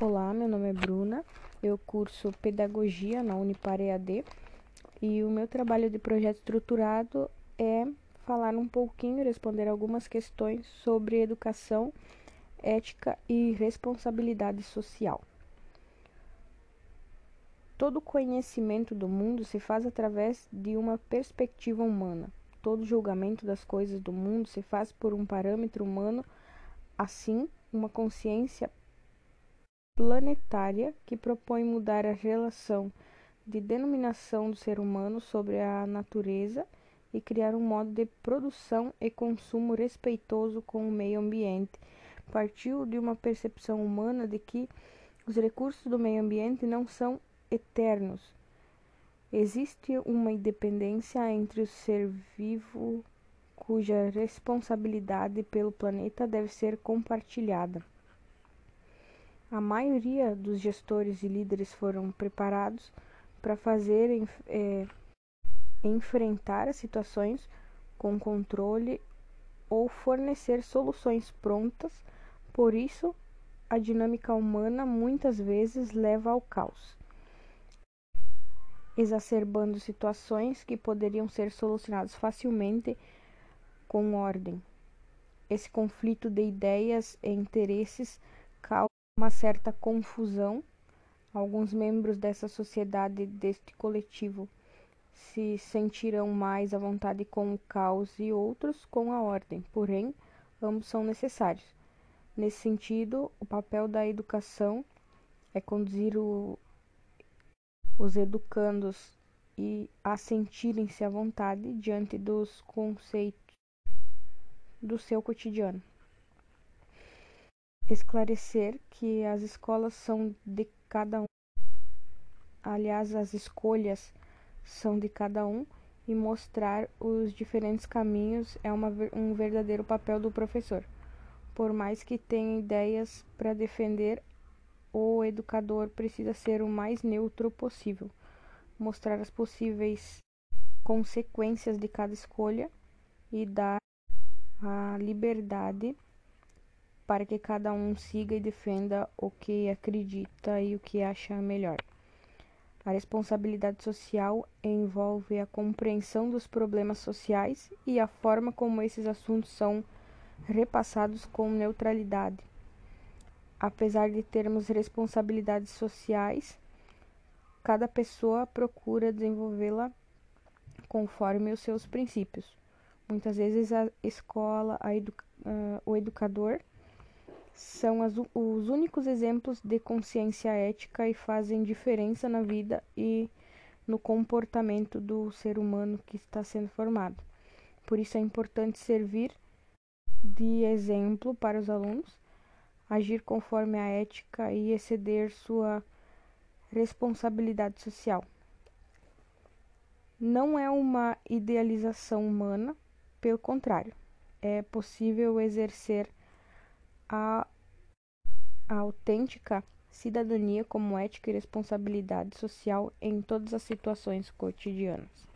Olá, meu nome é Bruna, eu curso Pedagogia na Unipar EAD e o meu trabalho de projeto estruturado é falar um pouquinho, responder algumas questões sobre educação, ética e responsabilidade social. Todo conhecimento do mundo se faz através de uma perspectiva humana. Todo julgamento das coisas do mundo se faz por um parâmetro humano, assim, uma consciência planetária que propõe mudar a relação de denominação do ser humano sobre a natureza e criar um modo de produção e consumo respeitoso com o meio ambiente. Partiu de uma percepção humana de que os recursos do meio ambiente não são eternos. Existe uma independência entre o ser vivo cuja responsabilidade pelo planeta deve ser compartilhada. A maioria dos gestores e líderes foram preparados para fazer é, enfrentar as situações com controle ou fornecer soluções prontas. Por isso, a dinâmica humana muitas vezes leva ao caos, exacerbando situações que poderiam ser solucionadas facilmente com ordem. Esse conflito de ideias e interesses causa uma certa confusão. Alguns membros dessa sociedade, deste coletivo, se sentirão mais à vontade com o caos e outros com a ordem, porém, ambos são necessários. Nesse sentido, o papel da educação é conduzir o, os educandos e a sentirem-se à vontade diante dos conceitos do seu cotidiano esclarecer que as escolas são de cada um. Aliás, as escolhas são de cada um e mostrar os diferentes caminhos é uma, um verdadeiro papel do professor. Por mais que tenha ideias para defender, o educador precisa ser o mais neutro possível, mostrar as possíveis consequências de cada escolha e dar a liberdade para que cada um siga e defenda o que acredita e o que acha melhor. A responsabilidade social envolve a compreensão dos problemas sociais e a forma como esses assuntos são repassados com neutralidade. Apesar de termos responsabilidades sociais, cada pessoa procura desenvolvê-la conforme os seus princípios. Muitas vezes a escola, a uh, o educador são as, os únicos exemplos de consciência ética e fazem diferença na vida e no comportamento do ser humano que está sendo formado. Por isso é importante servir de exemplo para os alunos, agir conforme a ética e exceder sua responsabilidade social. Não é uma idealização humana, pelo contrário, é possível exercer a, a autêntica cidadania como ética e responsabilidade social em todas as situações cotidianas.